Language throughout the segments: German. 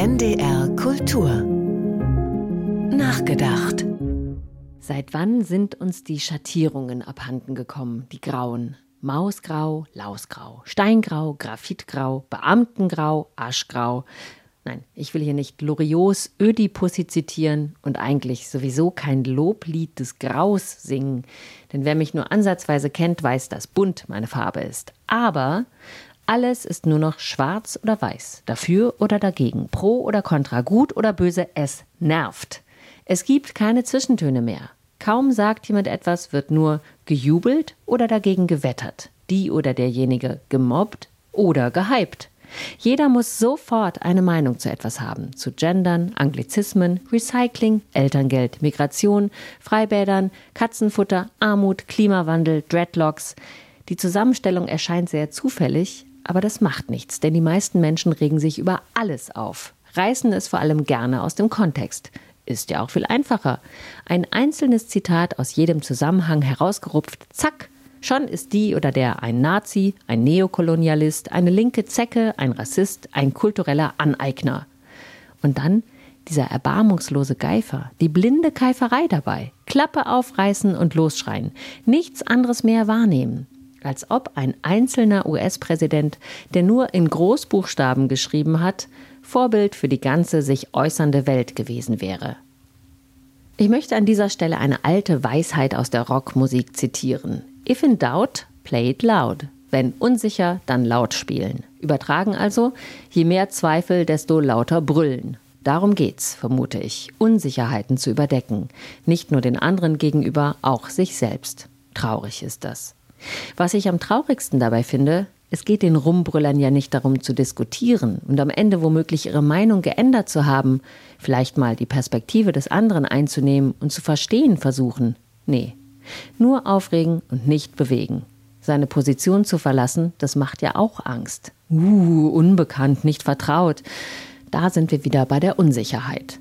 NDR Kultur Nachgedacht Seit wann sind uns die Schattierungen abhanden gekommen, die grauen? Mausgrau, Lausgrau, Steingrau, Graphitgrau, Beamtengrau, Aschgrau. Nein, ich will hier nicht Loriots Ödipussy zitieren und eigentlich sowieso kein Loblied des Graus singen, denn wer mich nur ansatzweise kennt, weiß, dass bunt meine Farbe ist. Aber alles ist nur noch schwarz oder weiß, dafür oder dagegen, pro oder contra, gut oder böse, es nervt. Es gibt keine Zwischentöne mehr. Kaum sagt jemand etwas, wird nur gejubelt oder dagegen gewettert, die oder derjenige gemobbt oder gehypt. Jeder muss sofort eine Meinung zu etwas haben, zu Gendern, Anglizismen, Recycling, Elterngeld, Migration, Freibädern, Katzenfutter, Armut, Klimawandel, Dreadlocks. Die Zusammenstellung erscheint sehr zufällig, aber das macht nichts, denn die meisten Menschen regen sich über alles auf, reißen es vor allem gerne aus dem Kontext. Ist ja auch viel einfacher. Ein einzelnes Zitat aus jedem Zusammenhang herausgerupft, zack, schon ist die oder der ein Nazi, ein Neokolonialist, eine linke Zecke, ein Rassist, ein kultureller Aneigner. Und dann dieser erbarmungslose Geifer, die blinde Keiferei dabei, Klappe aufreißen und losschreien, nichts anderes mehr wahrnehmen als ob ein einzelner US-Präsident, der nur in Großbuchstaben geschrieben hat, Vorbild für die ganze sich äußernde Welt gewesen wäre. Ich möchte an dieser Stelle eine alte Weisheit aus der Rockmusik zitieren. If in doubt, play it loud. Wenn unsicher, dann laut spielen. Übertragen also, je mehr Zweifel, desto lauter brüllen. Darum geht's, vermute ich, Unsicherheiten zu überdecken. Nicht nur den anderen gegenüber, auch sich selbst. Traurig ist das. Was ich am traurigsten dabei finde, es geht den Rumbrüllern ja nicht darum zu diskutieren und am Ende womöglich ihre Meinung geändert zu haben, vielleicht mal die Perspektive des anderen einzunehmen und zu verstehen versuchen. Nee, nur aufregen und nicht bewegen. Seine Position zu verlassen, das macht ja auch Angst. Uh, unbekannt, nicht vertraut. Da sind wir wieder bei der Unsicherheit.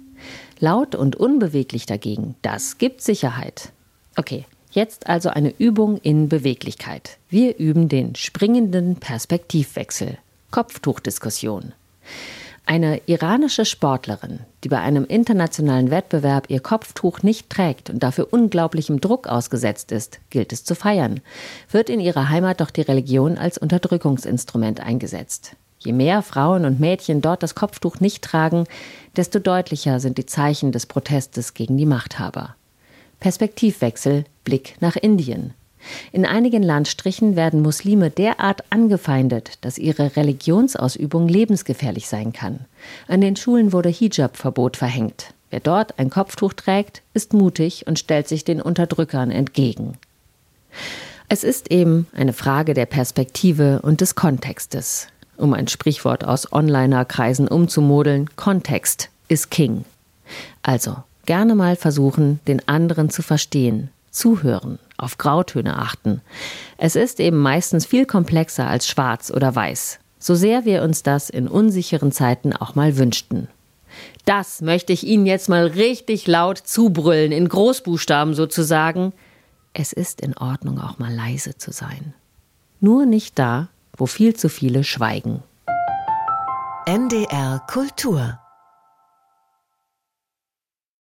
Laut und unbeweglich dagegen, das gibt Sicherheit. Okay, Jetzt also eine Übung in Beweglichkeit. Wir üben den springenden Perspektivwechsel. Kopftuchdiskussion. Eine iranische Sportlerin, die bei einem internationalen Wettbewerb ihr Kopftuch nicht trägt und dafür unglaublichem Druck ausgesetzt ist, gilt es zu feiern, wird in ihrer Heimat doch die Religion als Unterdrückungsinstrument eingesetzt. Je mehr Frauen und Mädchen dort das Kopftuch nicht tragen, desto deutlicher sind die Zeichen des Protestes gegen die Machthaber. Perspektivwechsel, Blick nach Indien. In einigen Landstrichen werden Muslime derart angefeindet, dass ihre Religionsausübung lebensgefährlich sein kann. An den Schulen wurde Hijab-Verbot verhängt. Wer dort ein Kopftuch trägt, ist mutig und stellt sich den Unterdrückern entgegen. Es ist eben eine Frage der Perspektive und des Kontextes. Um ein Sprichwort aus Onliner-Kreisen umzumodeln, Kontext ist King. Also, gerne mal versuchen, den anderen zu verstehen, zuhören, auf Grautöne achten. Es ist eben meistens viel komplexer als schwarz oder weiß, so sehr wir uns das in unsicheren Zeiten auch mal wünschten. Das möchte ich Ihnen jetzt mal richtig laut zubrüllen, in Großbuchstaben sozusagen. Es ist in Ordnung, auch mal leise zu sein. Nur nicht da, wo viel zu viele schweigen. NDR Kultur